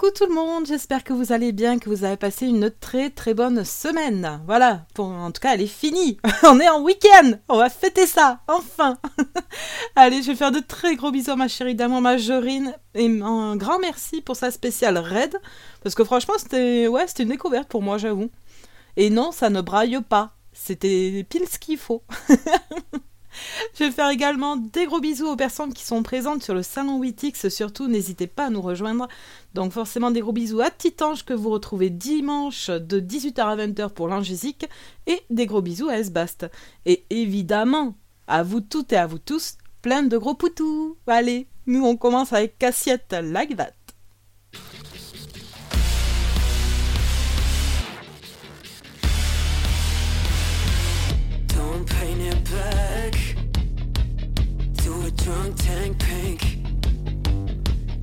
Coucou tout le monde, j'espère que vous allez bien, que vous avez passé une très très bonne semaine. Voilà, en tout cas elle est finie, on est en week-end, on va fêter ça, enfin. allez, je vais faire de très gros bisous à ma chérie d'amour Majorine et un grand merci pour sa spéciale raid, parce que franchement c'était ouais, c'était une découverte pour moi j'avoue. Et non, ça ne braille pas, c'était pile ce qu'il faut. Je vais faire également des gros bisous aux personnes qui sont présentes sur le salon Witix. Surtout, n'hésitez pas à nous rejoindre. Donc forcément des gros bisous à Titange que vous retrouvez dimanche de 18h à 20h pour l'Angésique. Et des gros bisous à Esbast. Et évidemment, à vous toutes et à vous tous, plein de gros poutous. Allez, nous on commence avec Cassiette Drunk tank pink.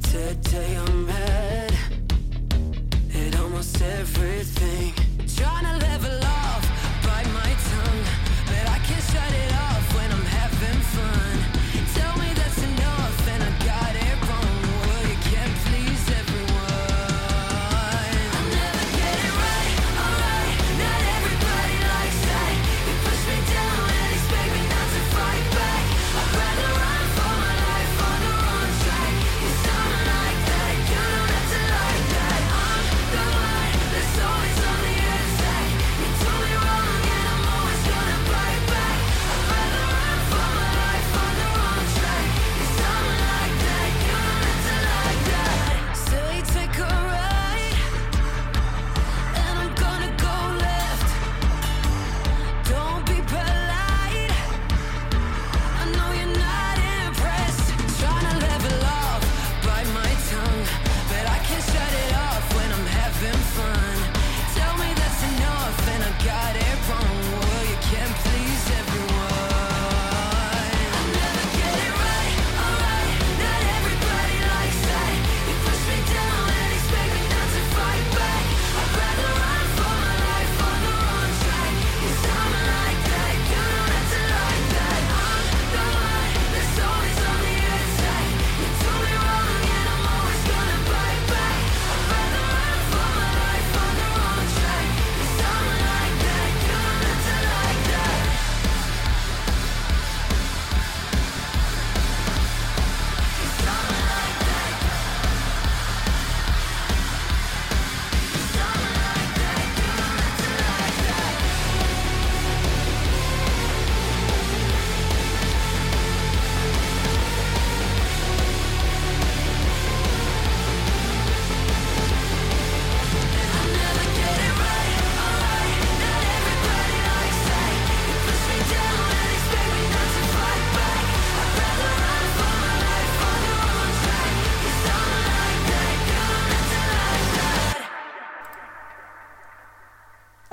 Today I'm mad at almost everything. Trying to level off,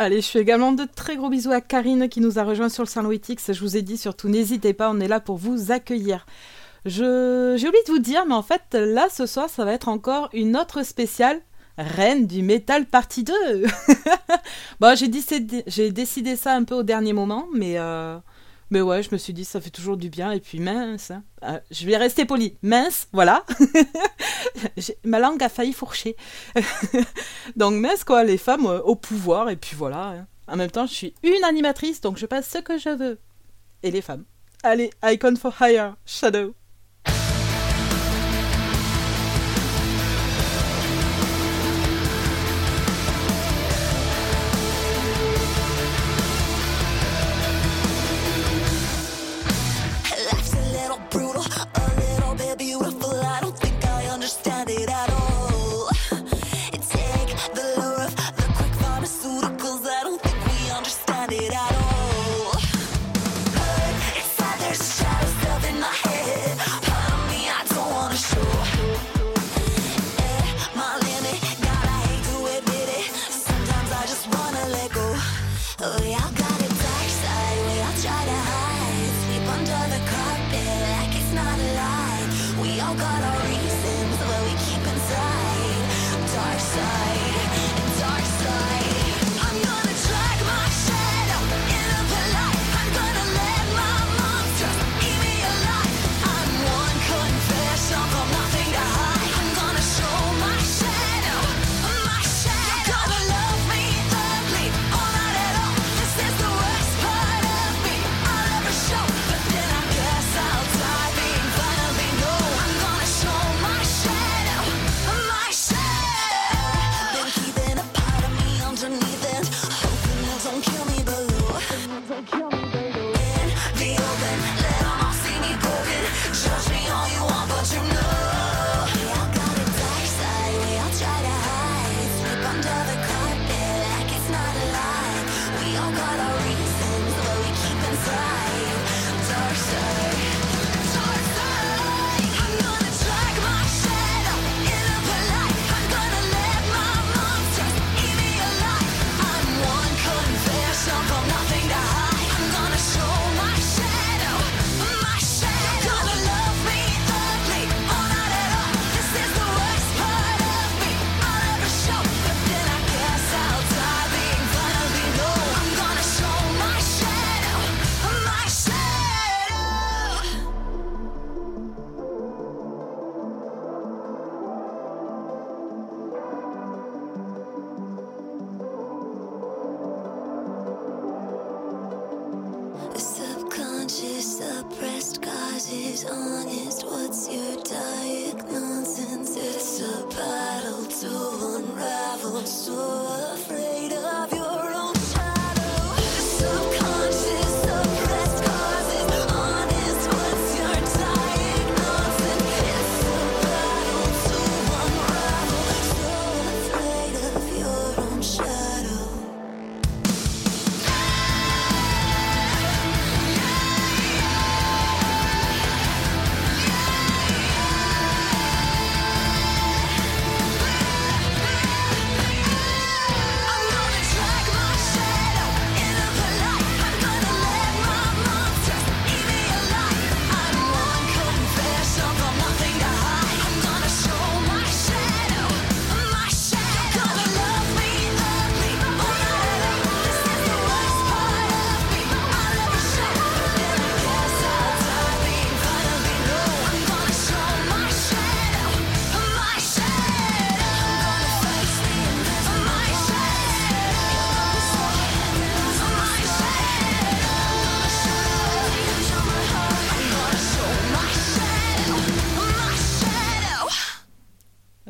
Allez, je fais également de très gros bisous à Karine qui nous a rejoint sur le Witix. Je vous ai dit surtout, n'hésitez pas, on est là pour vous accueillir. Je... J'ai oublié de vous dire, mais en fait, là, ce soir, ça va être encore une autre spéciale. Reine du métal partie 2 Bon, j'ai décidé, j'ai décidé ça un peu au dernier moment, mais, euh, mais ouais, je me suis dit, ça fait toujours du bien, et puis mince, hein. Euh, je vais rester poli, mince, voilà. Ma langue a failli fourcher. donc mince, quoi, les femmes euh, au pouvoir, et puis voilà. hein. En même temps, je suis une animatrice, donc je passe ce que je veux. Et les femmes. Allez, Icon for Hire, Shadow.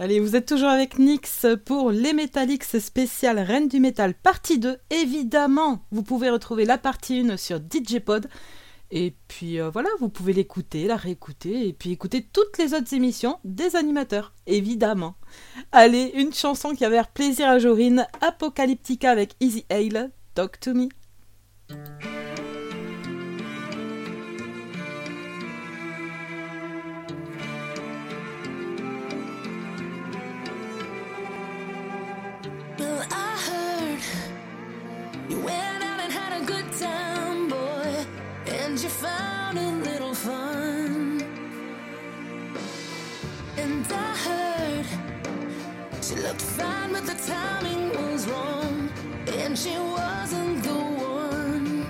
Allez, vous êtes toujours avec Nix pour les Metallics spécial Reine du Métal, partie 2. Évidemment, vous pouvez retrouver la partie 1 sur DJ Pod. Et puis euh, voilà, vous pouvez l'écouter, la réécouter, et puis écouter toutes les autres émissions des animateurs, évidemment. Allez, une chanson qui va faire plaisir à Jorine, Apocalyptica avec Easy Hale, Talk to Me. and you found a little fun. And I heard she looked fine, but the timing was wrong, and she wasn't the one.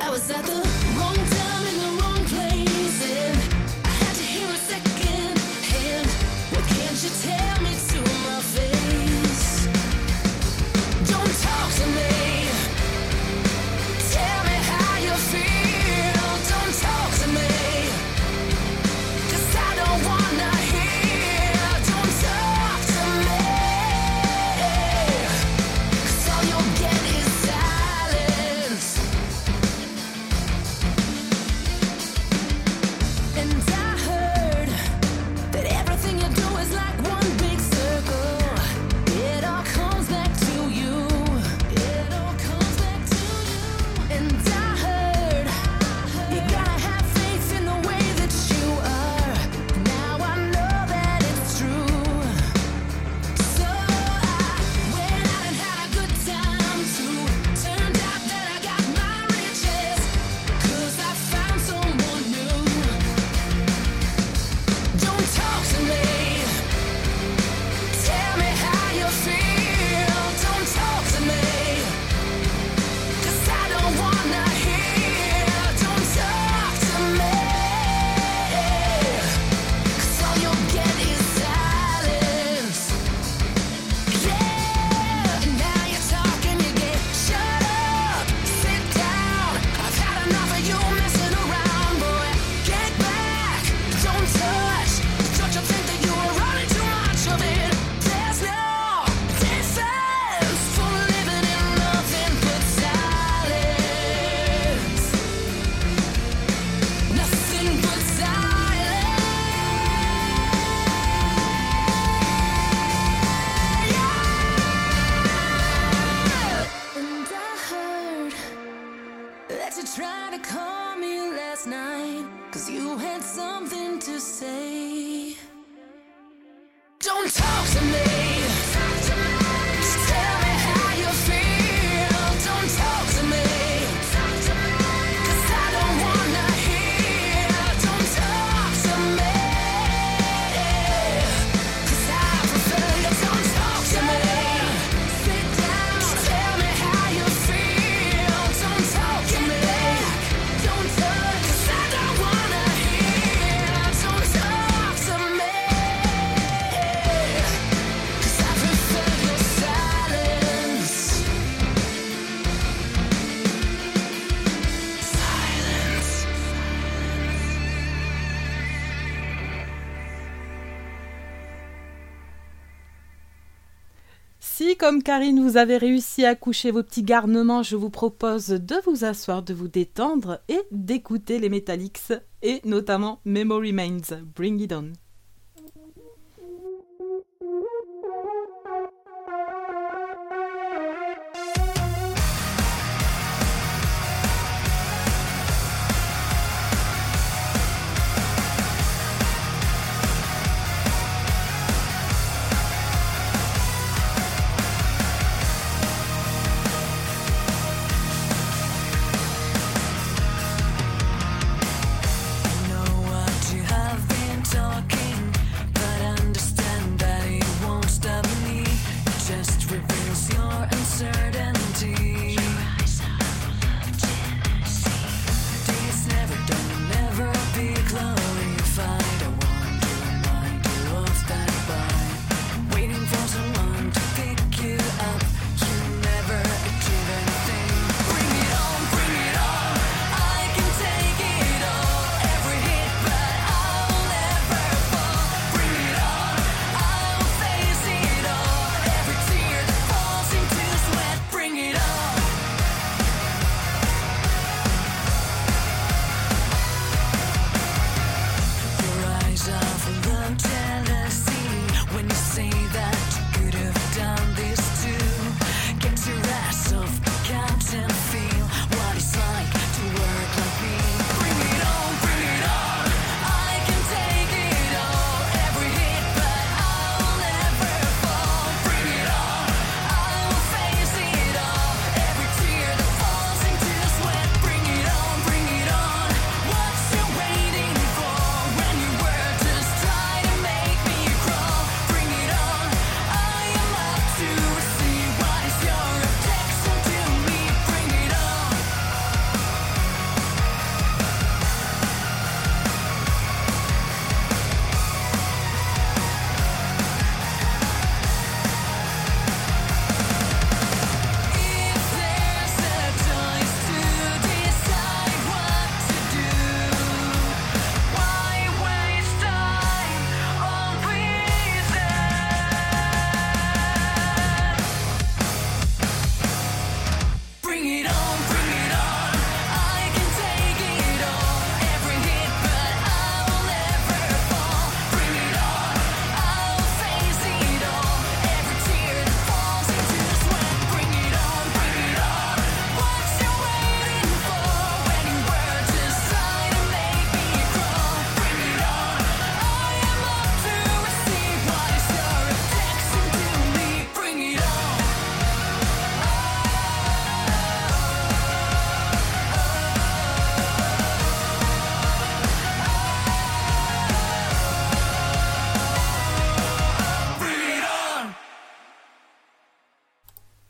I was at the wrong time in the wrong place, and I had to hear a second hand. What can't you tell? comme Karine, vous avez réussi à coucher vos petits garnements, je vous propose de vous asseoir, de vous détendre et d'écouter les Metallics et notamment Memory Remains. Bring it on.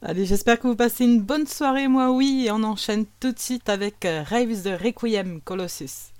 Allez, j'espère que vous passez une bonne soirée, moi oui, et on enchaîne tout de suite avec euh, Raves de Requiem Colossus.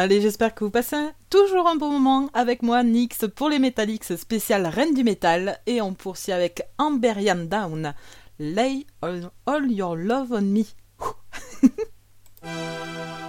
Allez, j'espère que vous passez toujours un bon moment avec moi, Nyx, pour les Metallics spécial Reine du Métal. Et on poursuit avec Amberian Down. Lay all your love on me.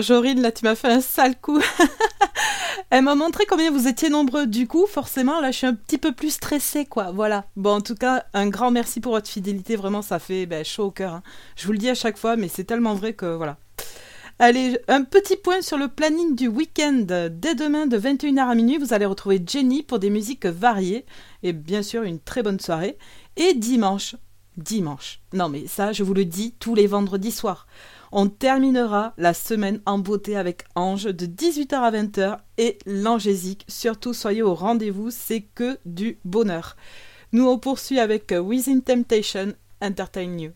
Euh, Jorine, là, tu m'as fait un sale coup. Elle m'a montré combien vous étiez nombreux. Du coup, forcément, là, je suis un petit peu plus stressée, quoi. Voilà. Bon, en tout cas, un grand merci pour votre fidélité. Vraiment, ça fait ben, chaud au cœur. Hein. Je vous le dis à chaque fois, mais c'est tellement vrai que voilà. Allez, un petit point sur le planning du week-end. Dès demain de 21h à minuit, vous allez retrouver Jenny pour des musiques variées et bien sûr une très bonne soirée. Et dimanche, dimanche, non mais ça je vous le dis tous les vendredis soirs, on terminera la semaine en beauté avec Ange de 18h à 20h et l'angésique. Surtout, soyez au rendez-vous, c'est que du bonheur. Nous, on poursuit avec Within Temptation, Entertain You.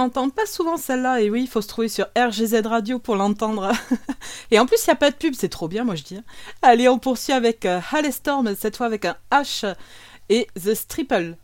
l'entend pas souvent celle-là, et oui, il faut se trouver sur RGZ Radio pour l'entendre. et en plus, il n'y a pas de pub, c'est trop bien, moi je dis. Hein. Allez, on poursuit avec euh, Hallestorm, cette fois avec un H, et The Stripple.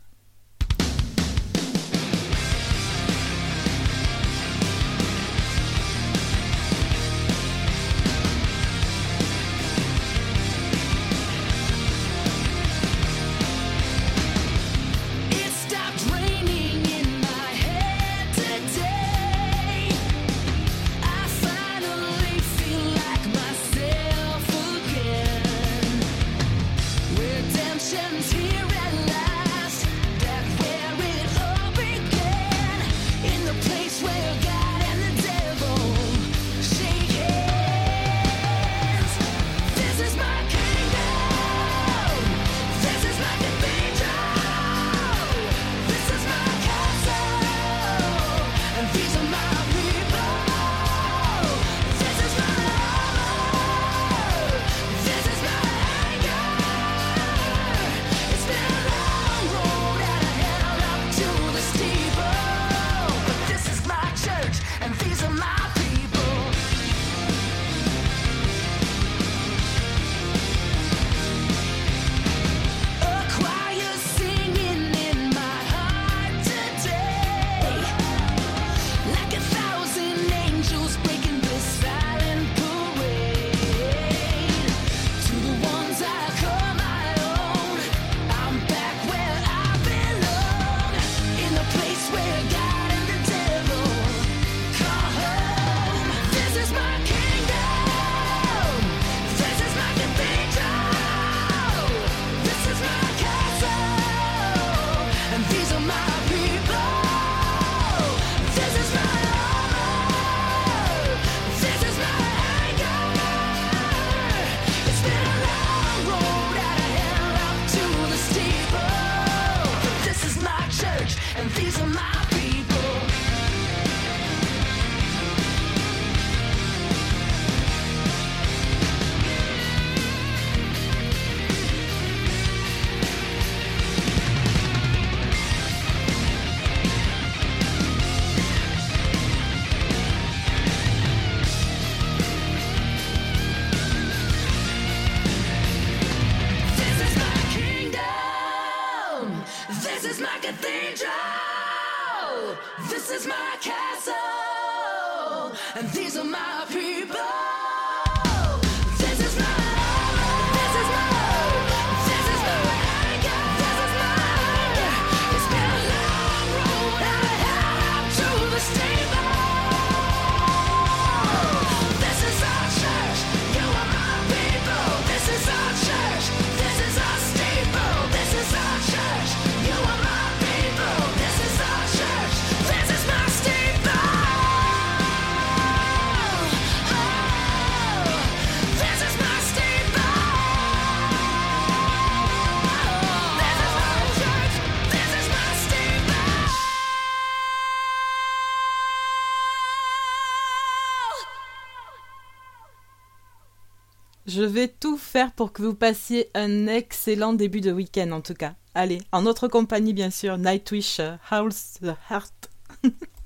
Je vais tout faire pour que vous passiez un excellent début de week-end en tout cas. Allez, en notre compagnie bien sûr, Nightwish, euh, Howl's the Heart.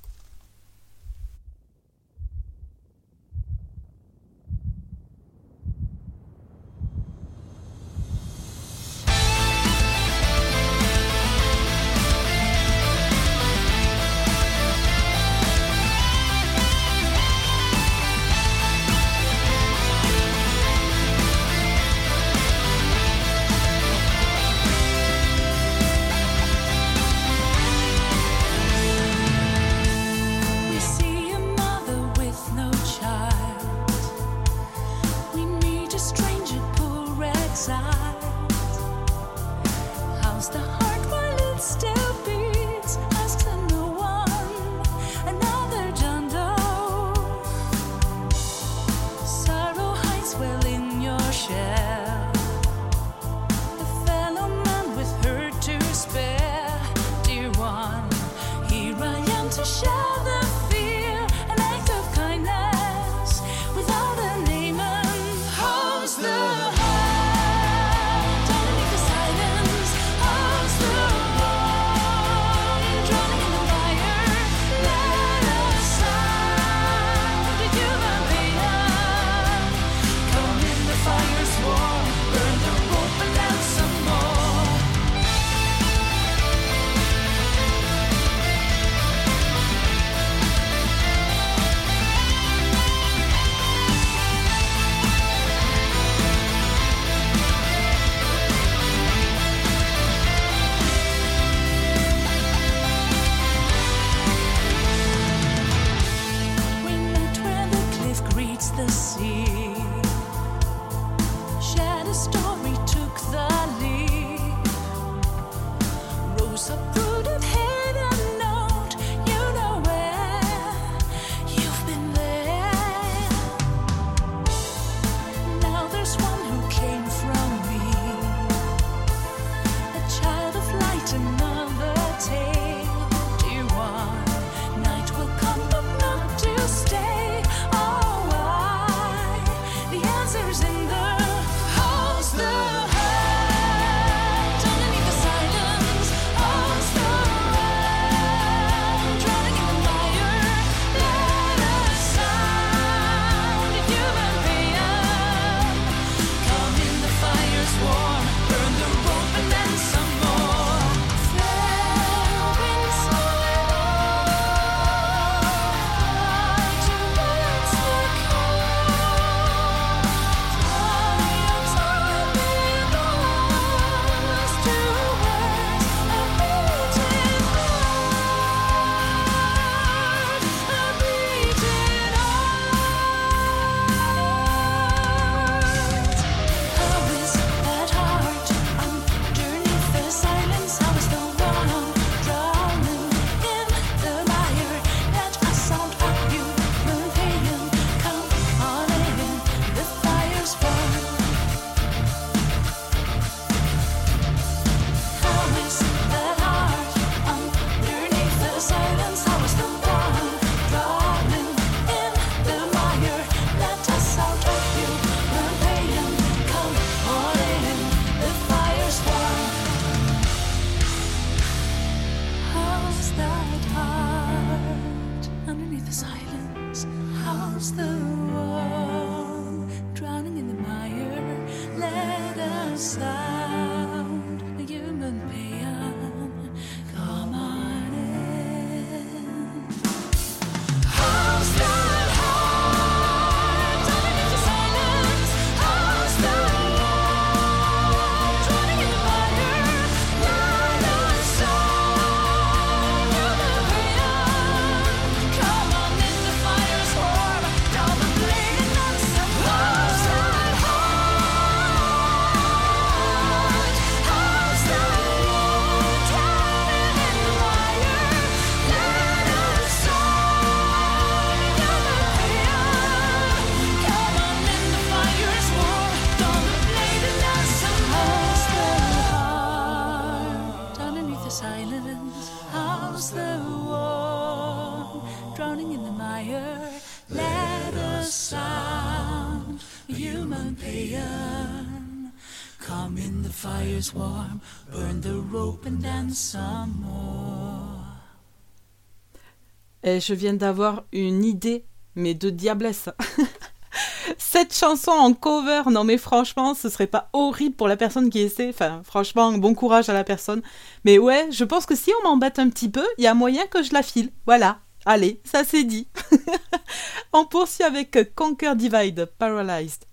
Et je viens d'avoir une idée, mais de diablesse. Cette chanson en cover, non mais franchement, ce serait pas horrible pour la personne qui essaie. Enfin, franchement, bon courage à la personne. Mais ouais, je pense que si on m'embête un petit peu, il y a moyen que je la file. Voilà. Allez, ça c'est dit. on poursuit avec Conquer Divide, Paralyzed.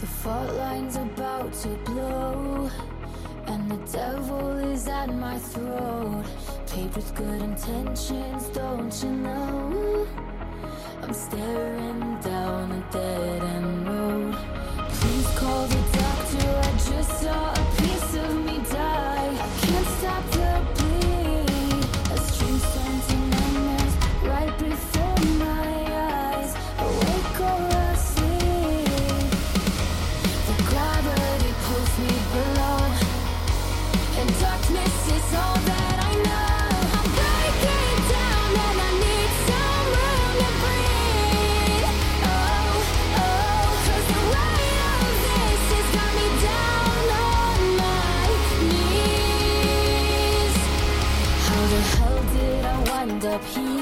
The fault line's about to blow, and the devil is at my throat. Paved with good intentions, don't you know? I'm staring down a dead end road. Please call the here?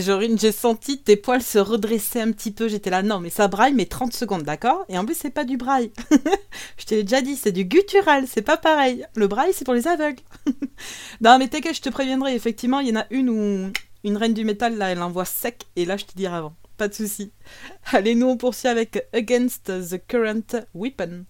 Jorine, j'ai senti tes poils se redresser un petit peu. J'étais là, non, mais ça braille, mais 30 secondes, d'accord? Et en plus, c'est pas du braille. je te l'ai déjà dit, c'est du guttural, c'est pas pareil. Le braille, c'est pour les aveugles. non, mais t'inquiète, je te préviendrai. Effectivement, il y en a une où une reine du métal, là, elle envoie sec, et là, je te dirai avant. Pas de souci. Allez, nous, on poursuit avec Against the Current Weapon.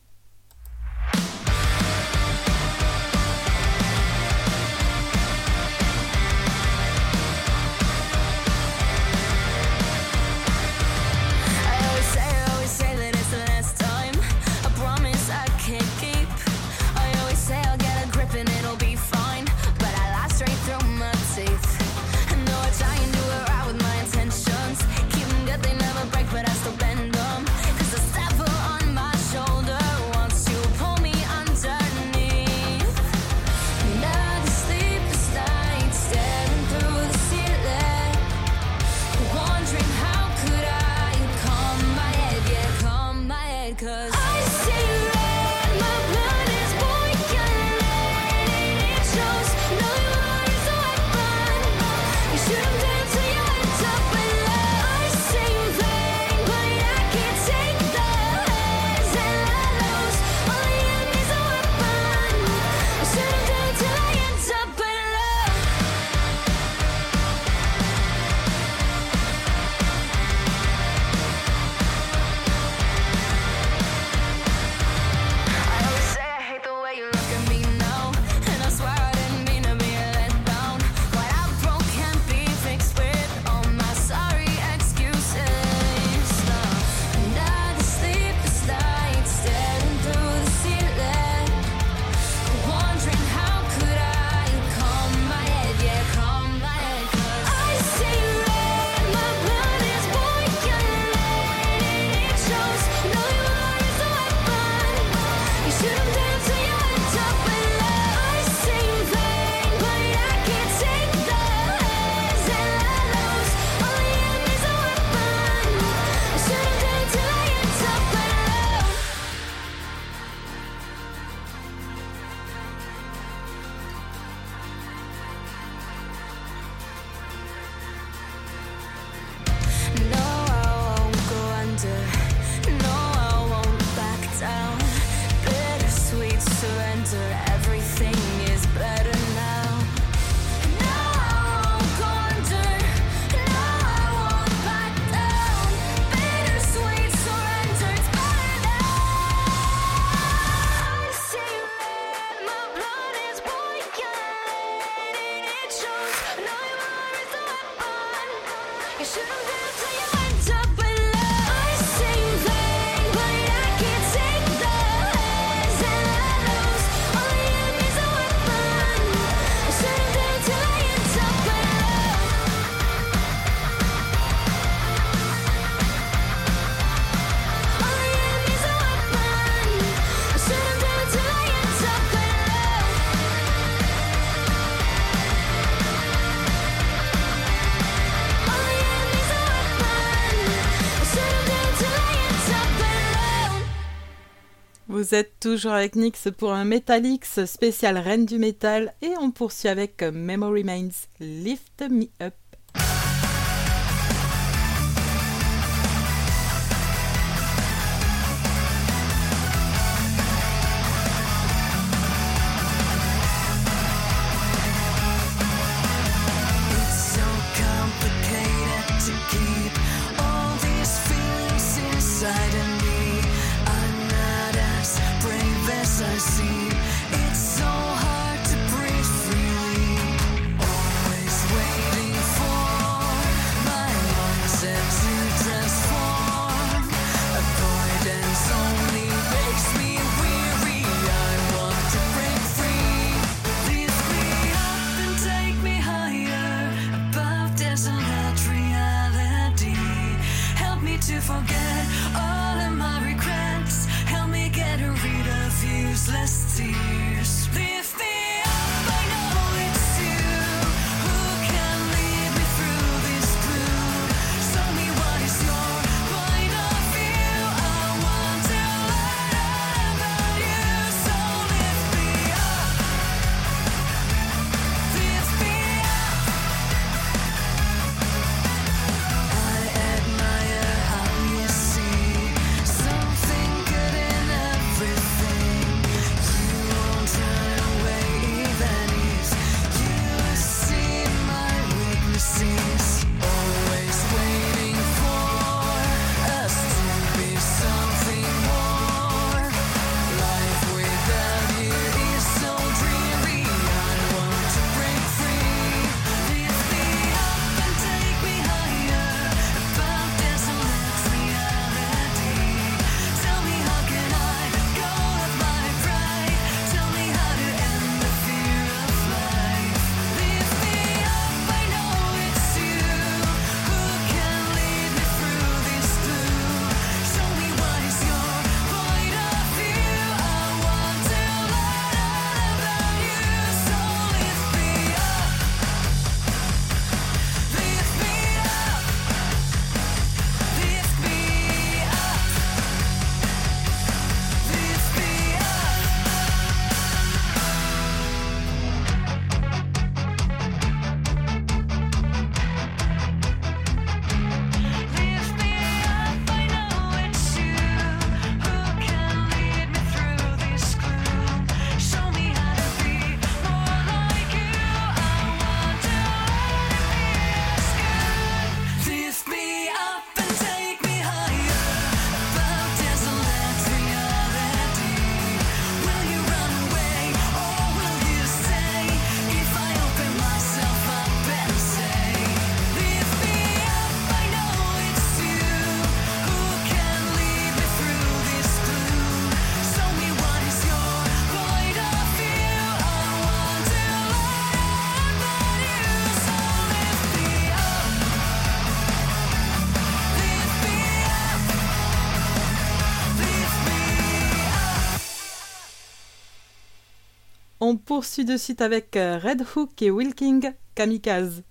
Toujours avec Nix pour un Metalix spécial Reine du Métal et on poursuit avec Memory Minds Lift Me Up. poursuit de suite avec euh, Red Hook et Wilking Kamikaze.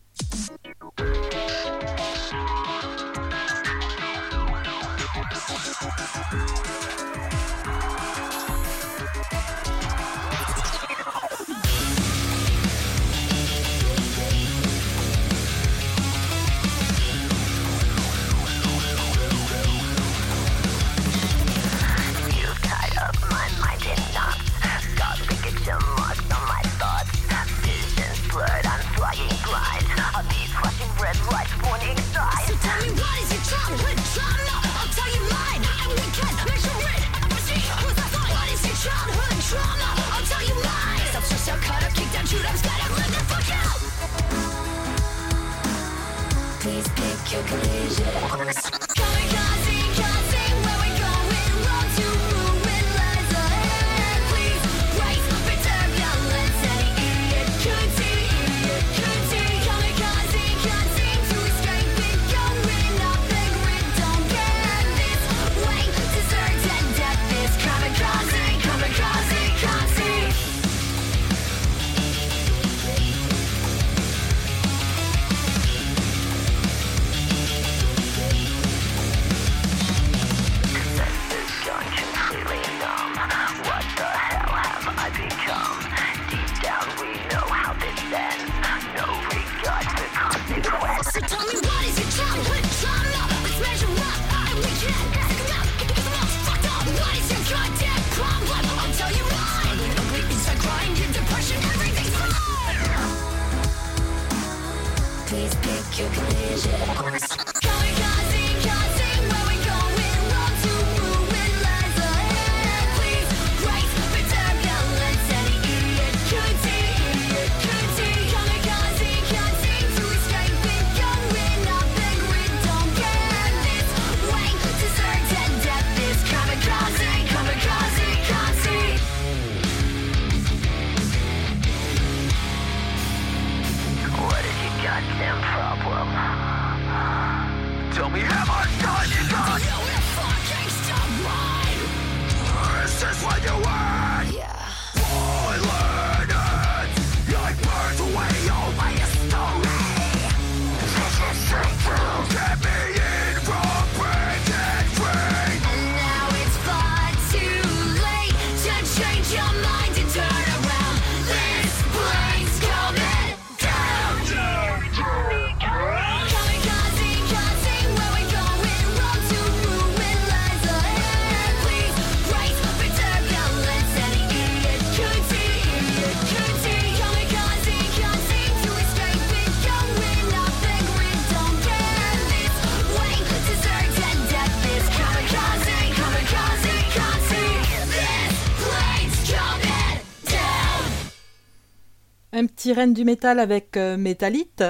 Reine du métal avec euh, Métalite,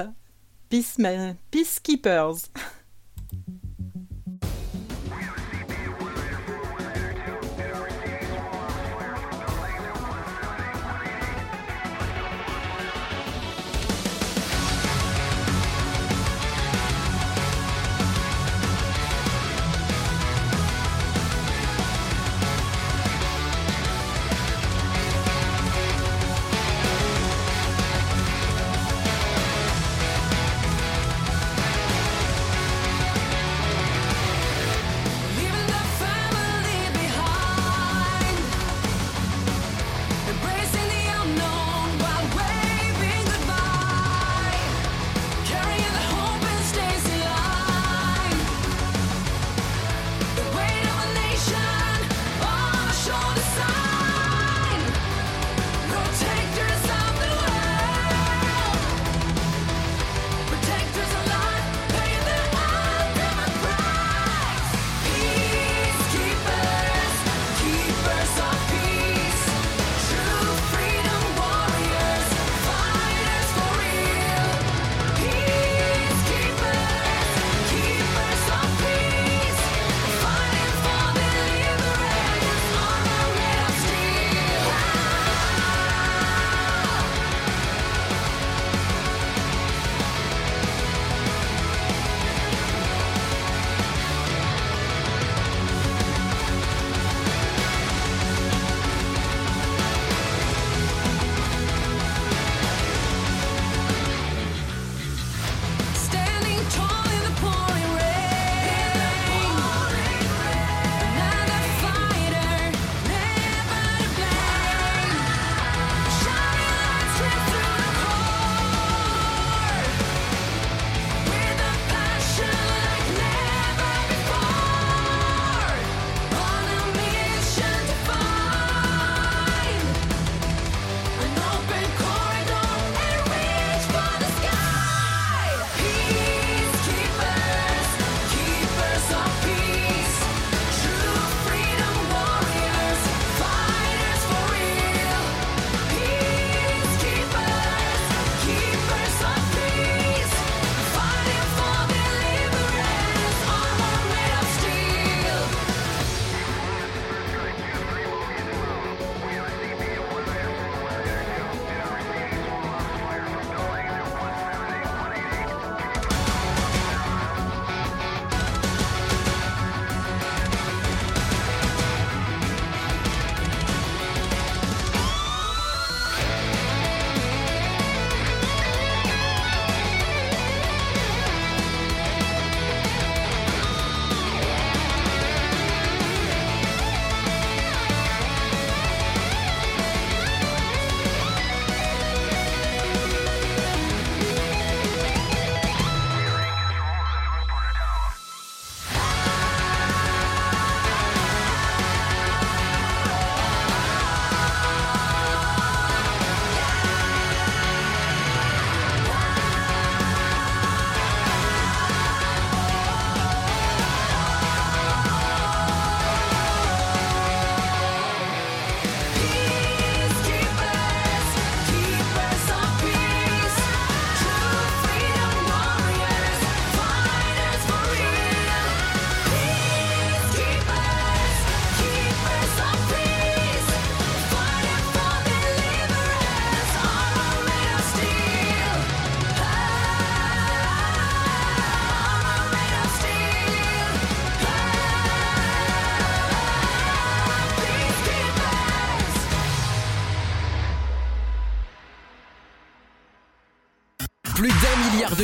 Peace- Peacekeepers.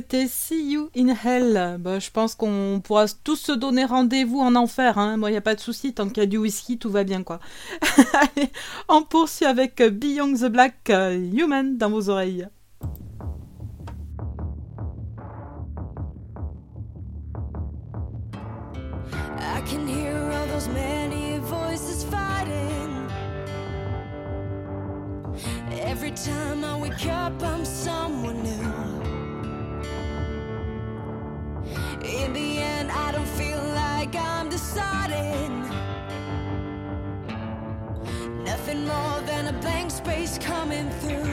c'était See You in Hell. Bah, je pense qu'on pourra tous se donner rendez-vous en enfer. Hein. Moi, il n'y a pas de souci. Tant qu'il y a du whisky, tout va bien. quoi. Allez, on poursuit avec Beyond the Black euh, Human dans vos oreilles. I can hear all those many voices fighting. Every time I wake up, I'm somewhere. coming through.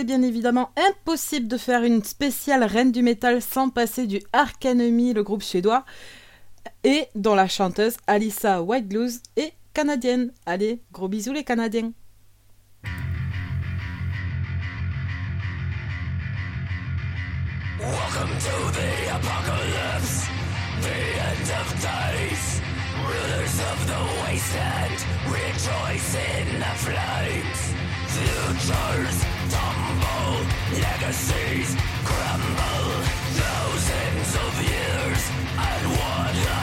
c'est bien évidemment impossible de faire une spéciale Reine du Métal sans passer du Ark Enemy, le groupe suédois, et dont la chanteuse Alissa Whitegloose est canadienne. Allez, gros bisous les Canadiens Welcome to the apocalypse, the end of days. Rulers of the wasteland, rejoice in the flames. Futures tumble, legacies crumble, thousands of years and what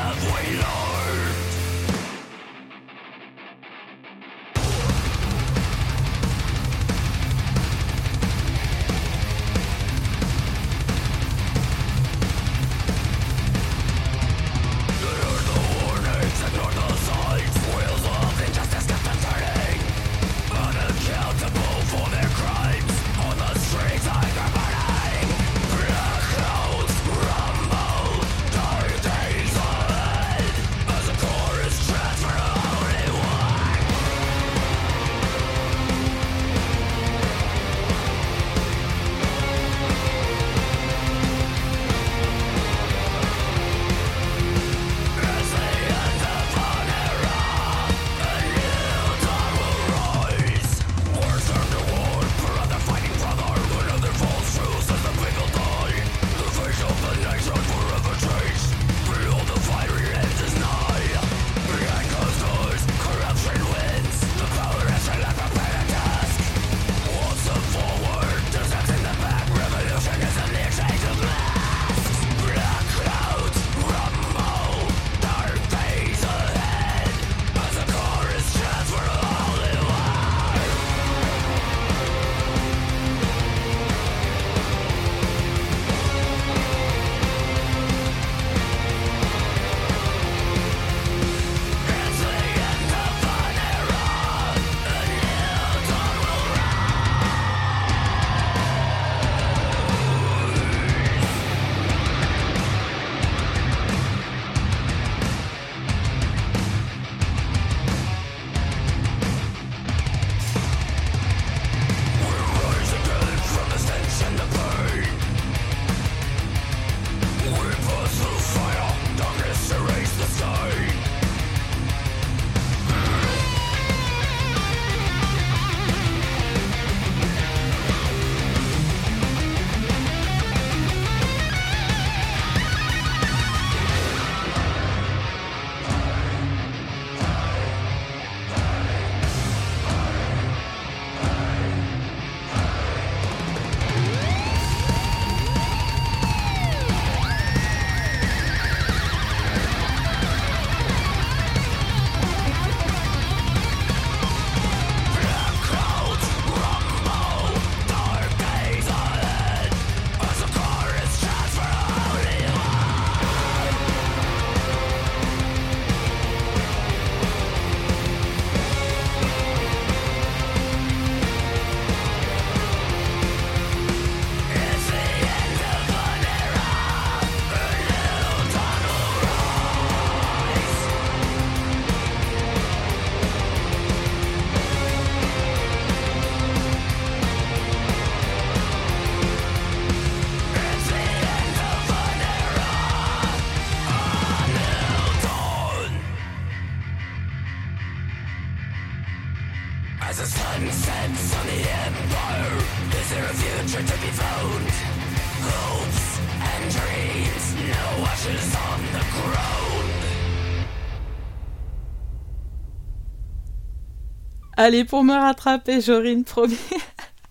Allez, pour me rattraper, Jorine, promis.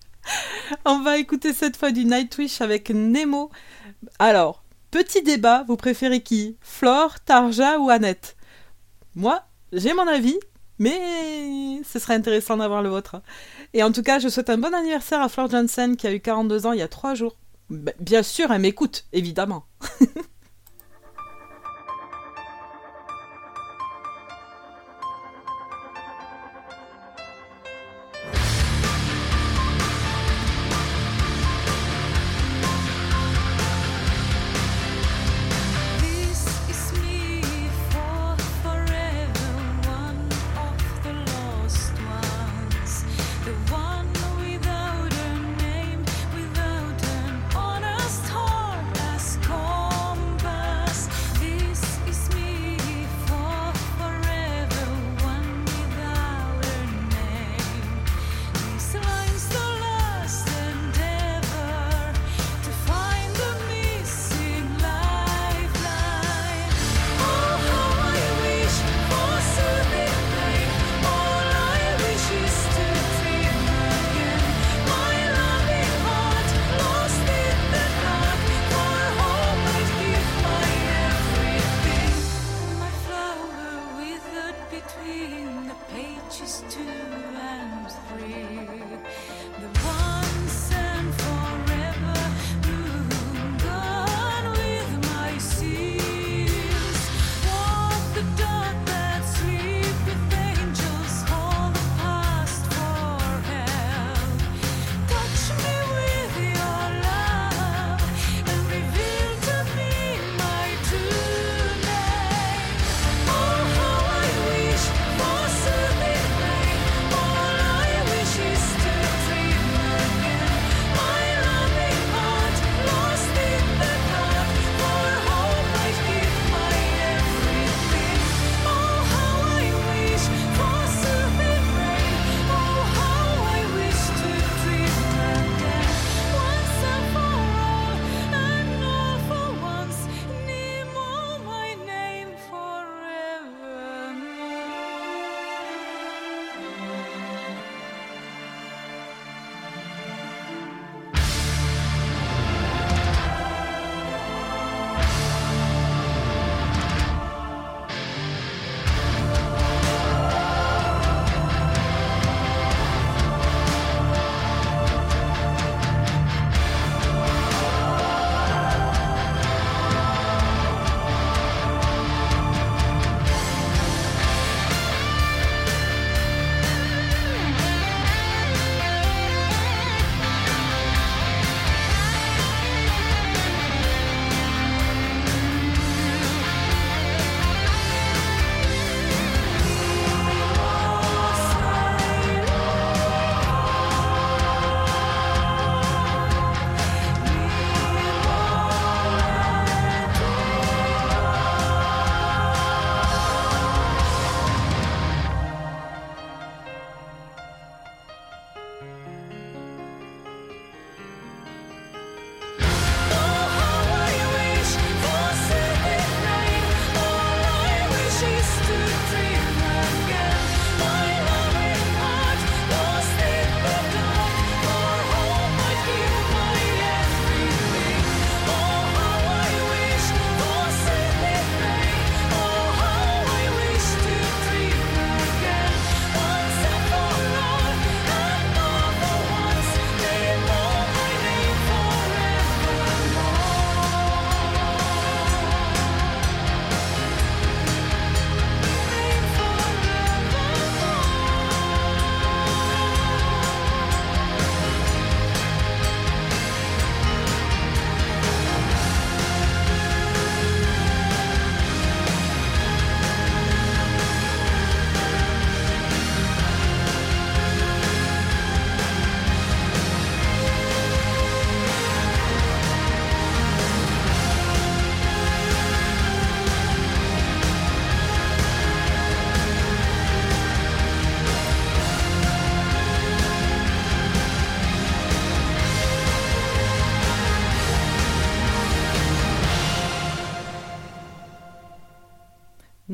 On va écouter cette fois du Nightwish avec Nemo. Alors, petit débat, vous préférez qui? Flore, Tarja ou Annette? Moi, j'ai mon avis, mais ce serait intéressant d'avoir le vôtre. Et en tout cas, je souhaite un bon anniversaire à Flore Jansen qui a eu 42 ans il y a 3 jours. Bah, Bien sûr, elle m'écoute, évidemment.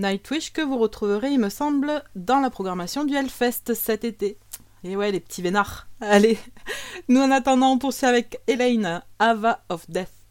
Nightwish que vous retrouverez, il me semble, dans la programmation du Hellfest cet été. Et ouais, les petits vénards. Allez, nous en attendant, on poursuit avec Elaine, Ava of Death.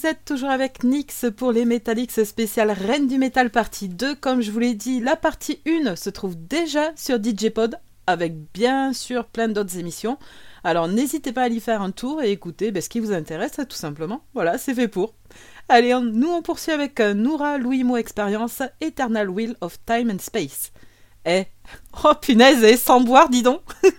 Vous êtes toujours avec Nyx pour les Metallics spécial Reine du Métal partie 2. Comme je vous l'ai dit, la partie 1 se trouve déjà sur DJ Pod, avec bien sûr plein d'autres émissions. Alors n'hésitez pas à y faire un tour et écouter ben, ce qui vous intéresse tout simplement. Voilà, c'est fait pour. Allez, on- nous on poursuit avec euh, Noura Louimo Experience Eternal Wheel of Time and Space. Eh, oh punaise, et sans boire, dis donc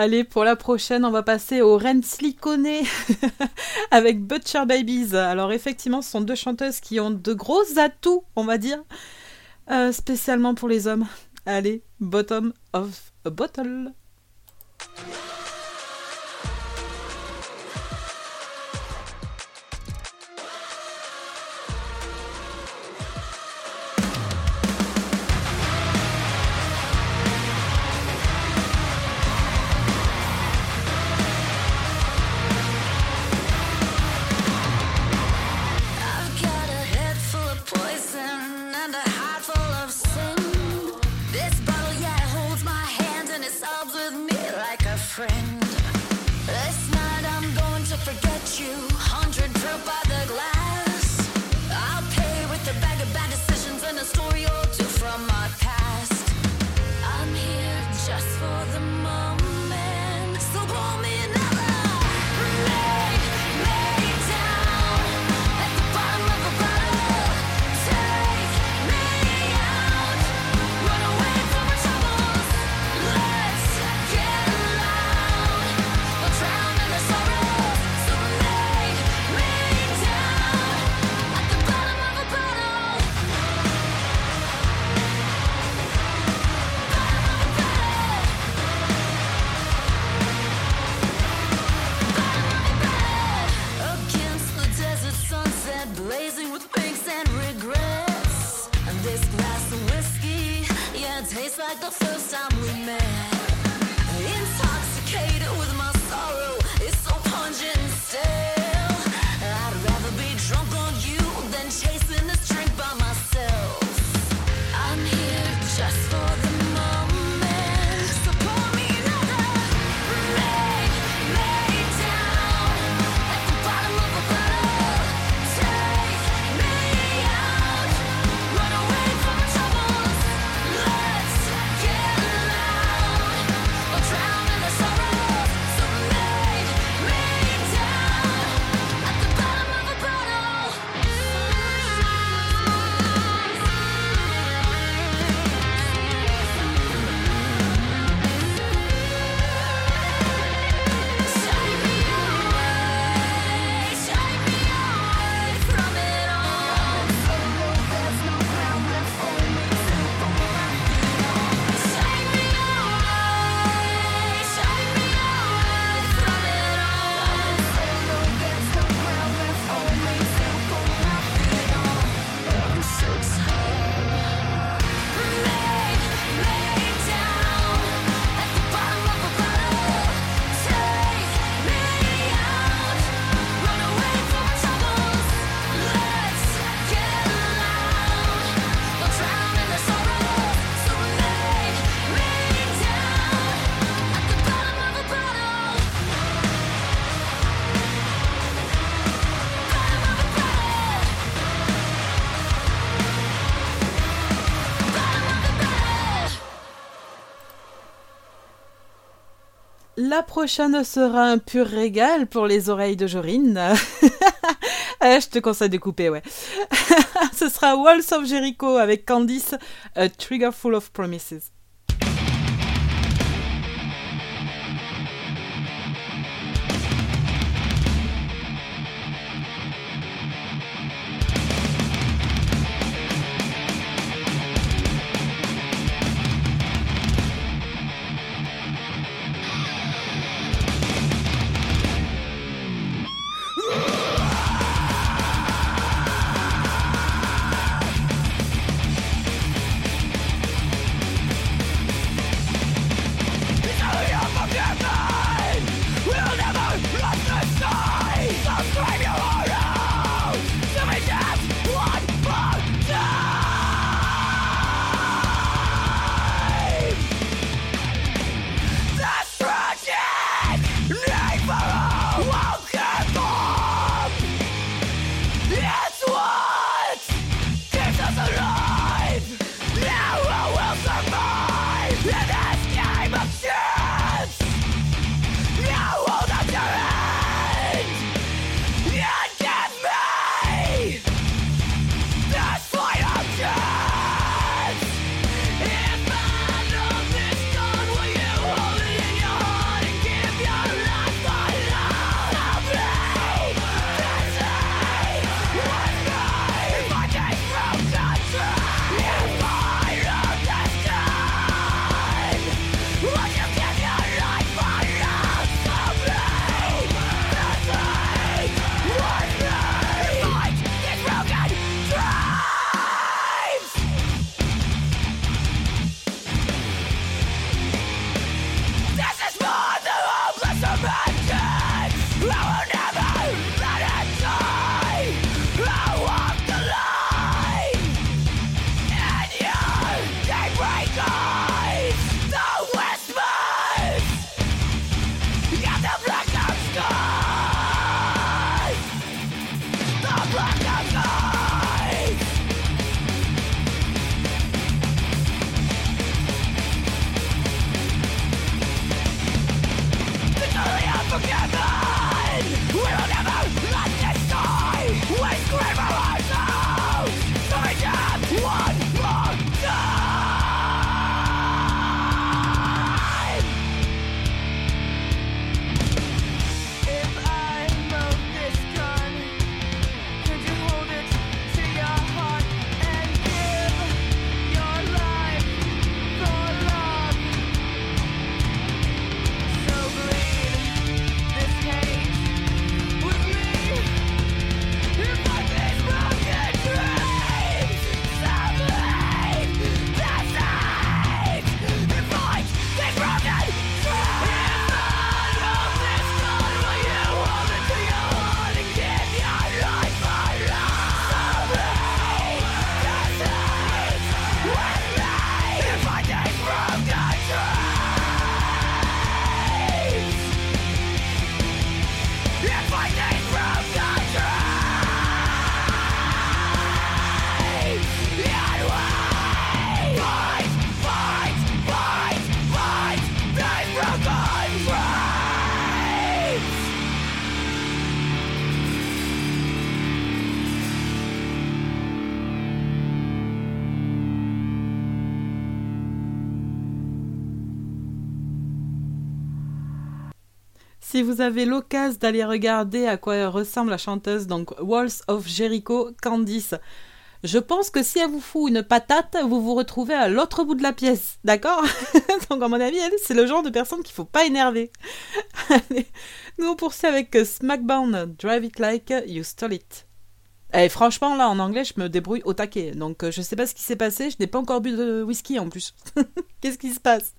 Allez, pour la prochaine, on va passer au Rensliconé avec Butcher Babies. Alors effectivement, ce sont deux chanteuses qui ont de gros atouts, on va dire, euh, spécialement pour les hommes. Allez, bottom of a bottle. la prochaine sera un pur régal pour les oreilles de Jorine. Eh, je te conseille de couper, ouais. Ce sera Walls of Jericho avec Candice, A Trigger Full of Promises. Si vous avez l'occasion d'aller regarder à quoi ressemble la chanteuse, donc Walls of Jericho, Candice. Je pense que si elle vous fout une patate, vous vous retrouvez à l'autre bout de la pièce, d'accord? Donc à mon avis, elle, c'est le genre de personne qu'il faut pas énerver. Allez, nous on poursuit avec euh, SmackDown, Drive It Like You Stole It. Et franchement, là, en anglais, je me débrouille au taquet. Donc, euh, je sais pas ce qui s'est passé. Je n'ai pas encore bu de whisky en plus. Qu'est-ce qui se passe?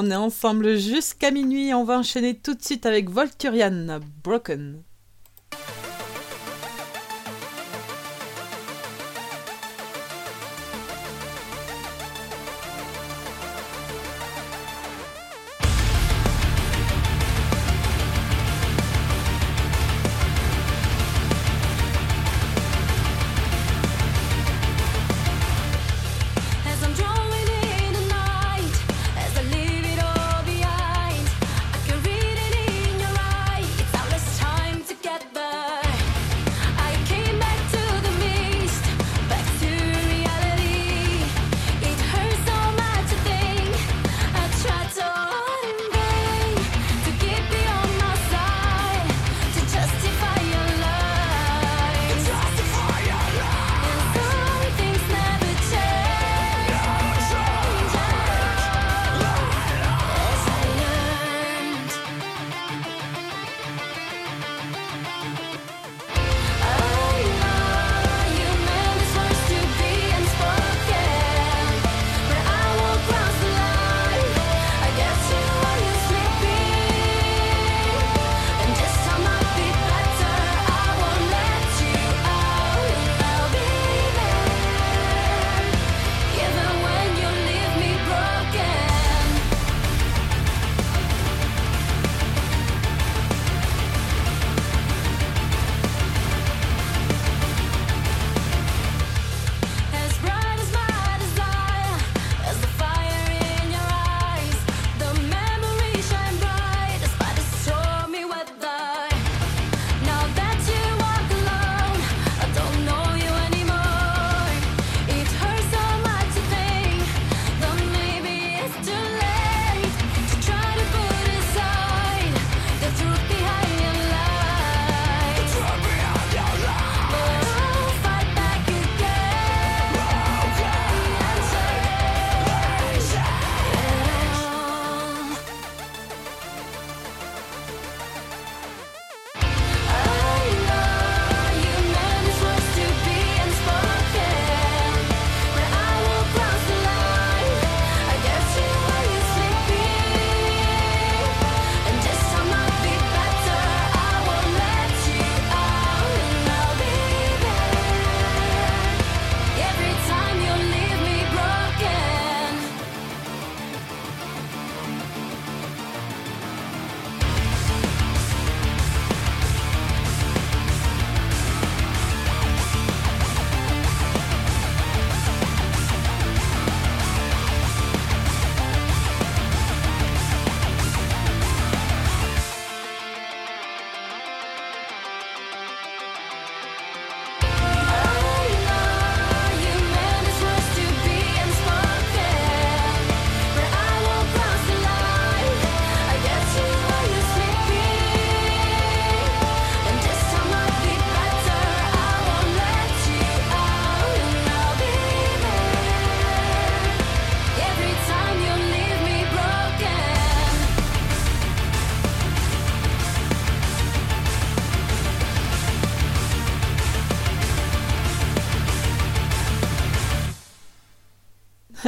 on est ensemble jusqu'à minuit. On va enchaîner tout de suite avec Volturian Broken.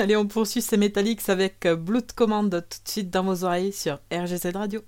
Allez, on poursuit ces métalliques avec euh, Blood Command tout de suite dans vos oreilles sur RGZ Radio.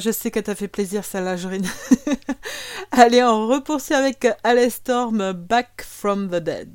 je sais que t'as fait plaisir celle-là, Allez, on repoursuit avec Alestorm Back from the Dead.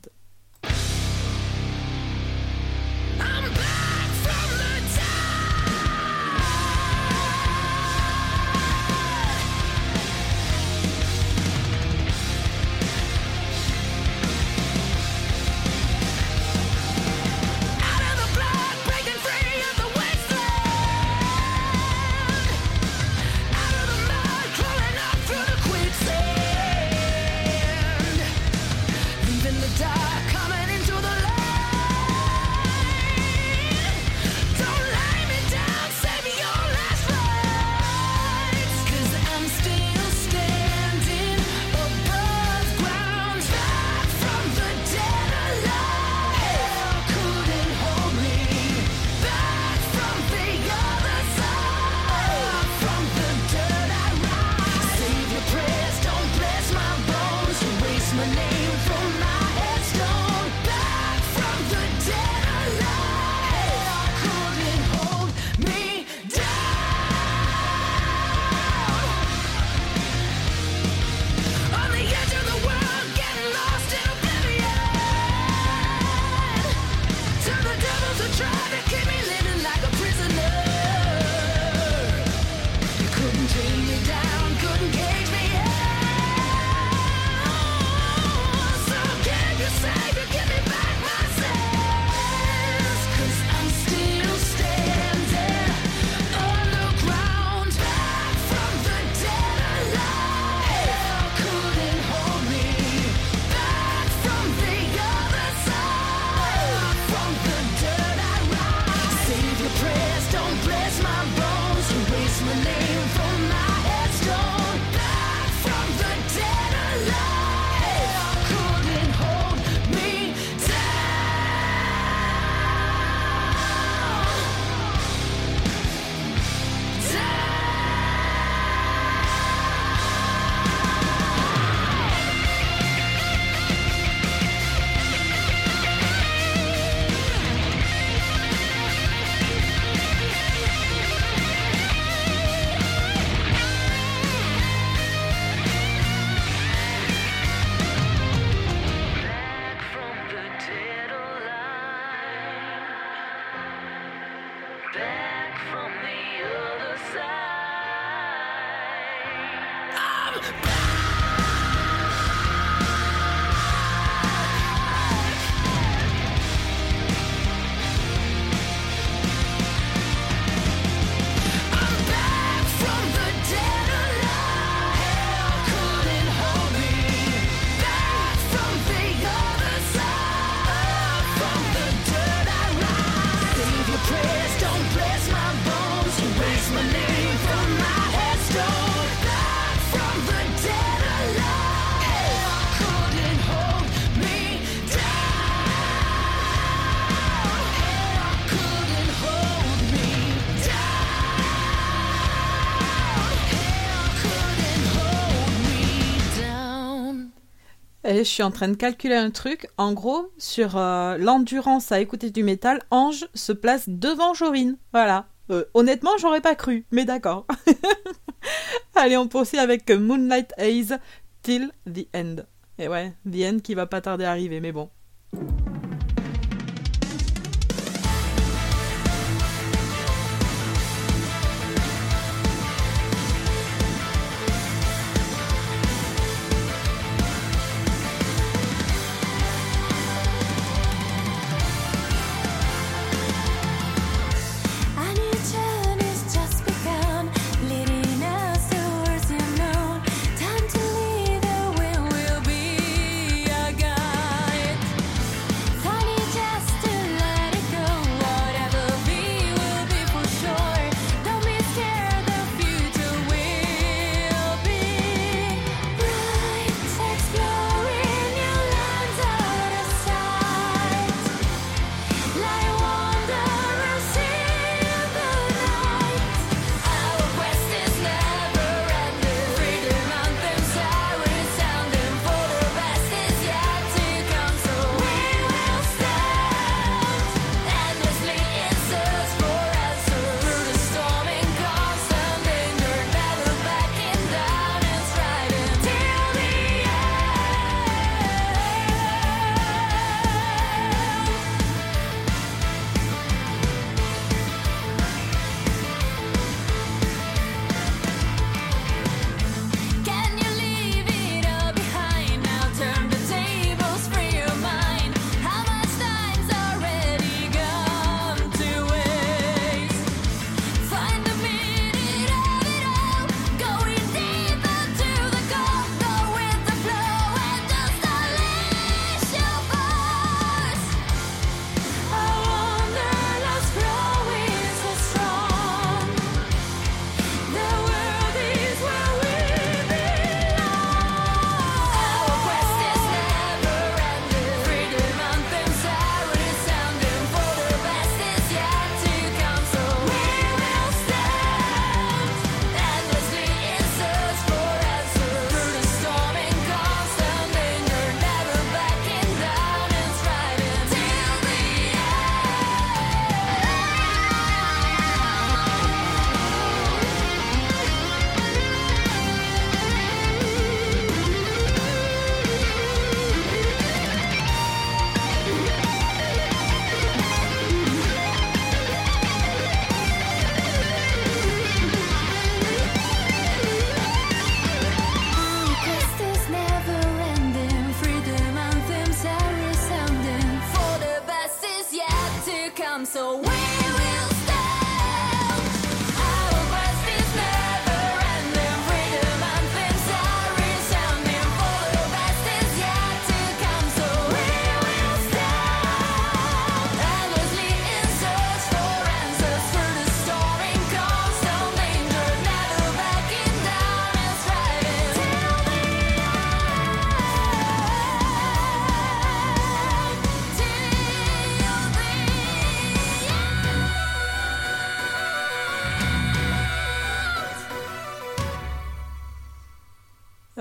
je suis en train de calculer un truc. En gros, sur euh, l'endurance à écouter du métal, Ange se place devant Jorine. Voilà. Euh, honnêtement, j'aurais pas cru, mais d'accord. Allez, on poursuit avec Moonlight Haze Till the End. Et ouais, The End qui va pas tarder à arriver, mais bon.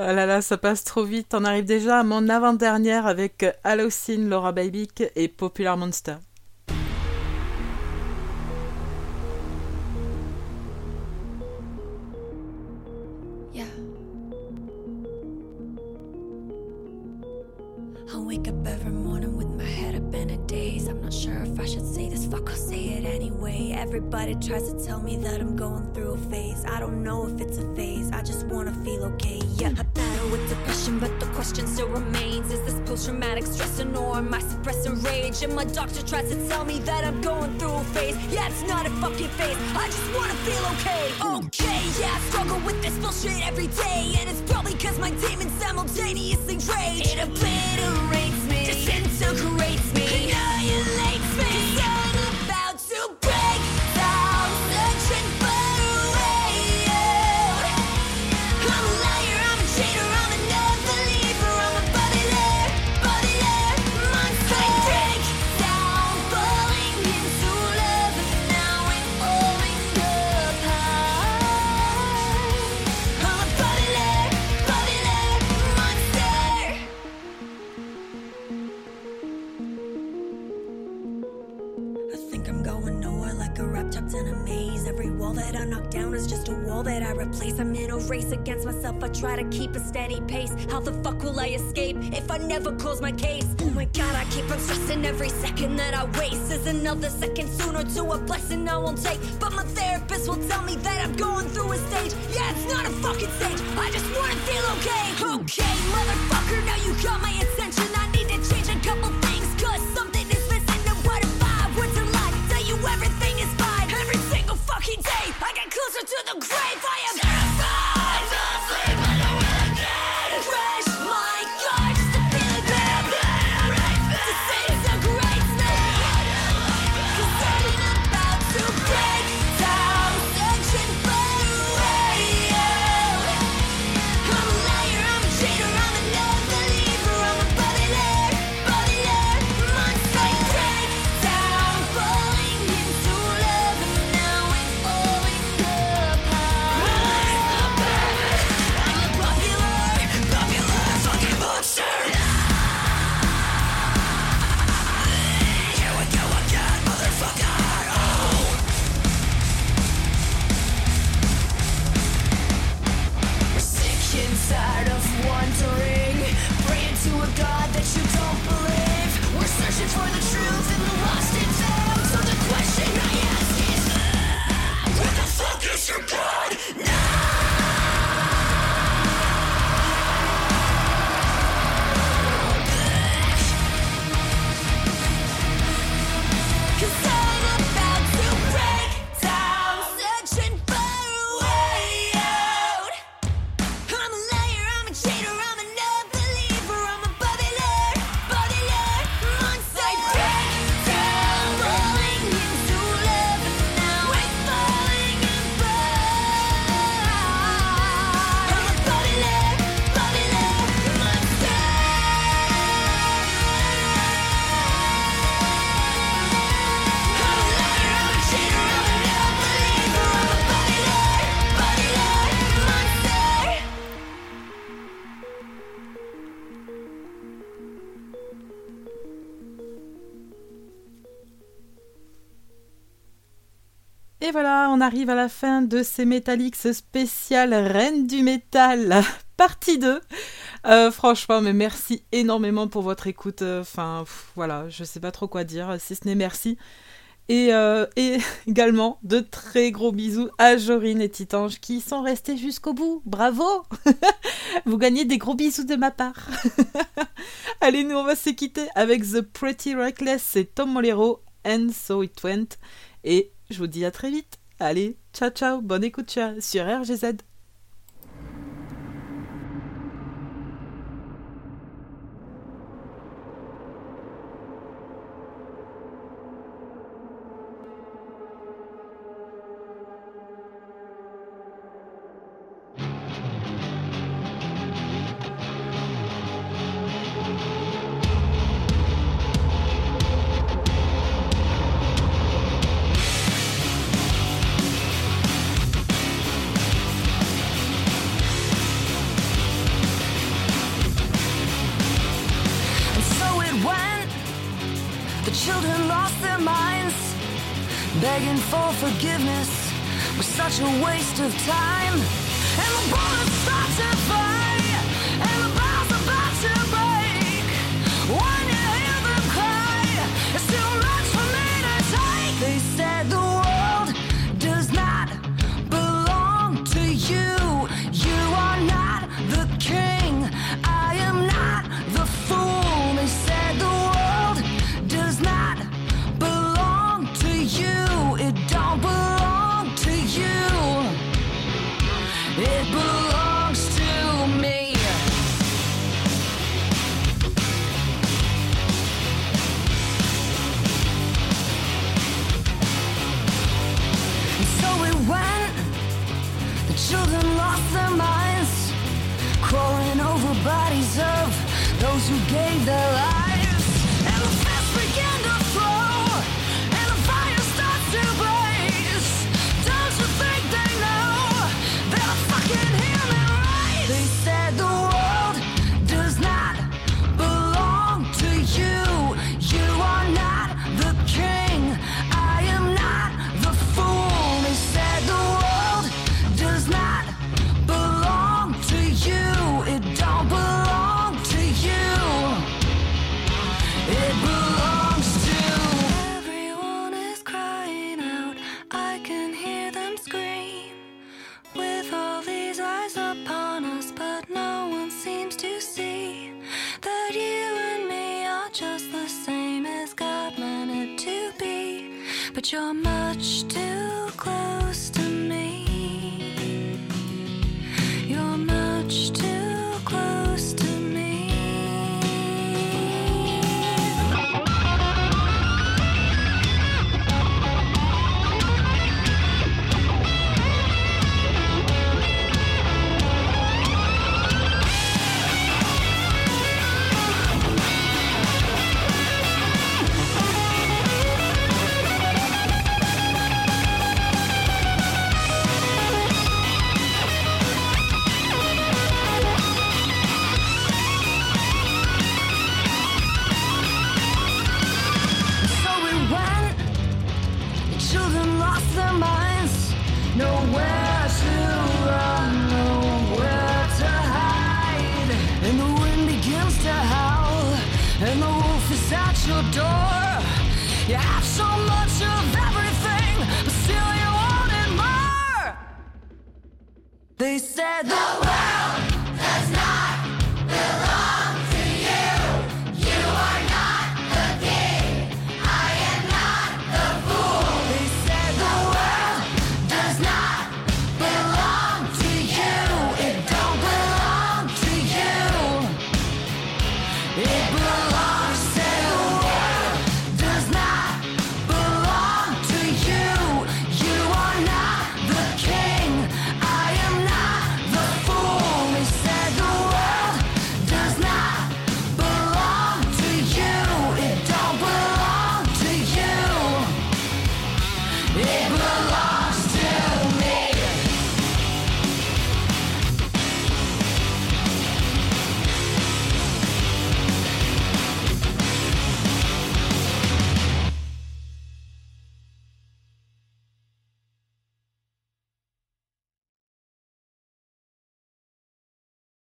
Ah là là, ça passe trop vite. On arrive déjà à mon avant-dernière avec Allocine, Laura Babic et Popular Monster. Down is just a wall that I replace. I'm in a race against myself. I try to keep a steady pace. How the fuck will I escape if I never close my case? Oh my god, I keep on stressing every second that I waste. Is another second sooner to a blessing I won't take. But my therapist will tell me that I'm going through a stage. Yeah, it's not a fucking stage. I just wanna feel okay. Okay, motherfucker, now you got my attention. Voilà, on arrive à la fin de ces Metallics spécial Reine du Métal, partie 2. Euh, franchement, mais merci énormément pour votre écoute. Enfin, voilà, je sais pas trop quoi dire, si ce n'est merci. Et, euh, et également de très gros bisous à Jorine et Titange qui sont restés jusqu'au bout. Bravo Vous gagnez des gros bisous de ma part. Allez, nous on va se quitter avec The Pretty Reckless, c'est Tom Molero, and So It Went. Et je vous dis à très vite. Allez, ciao ciao, bonne écoute sur RGZ.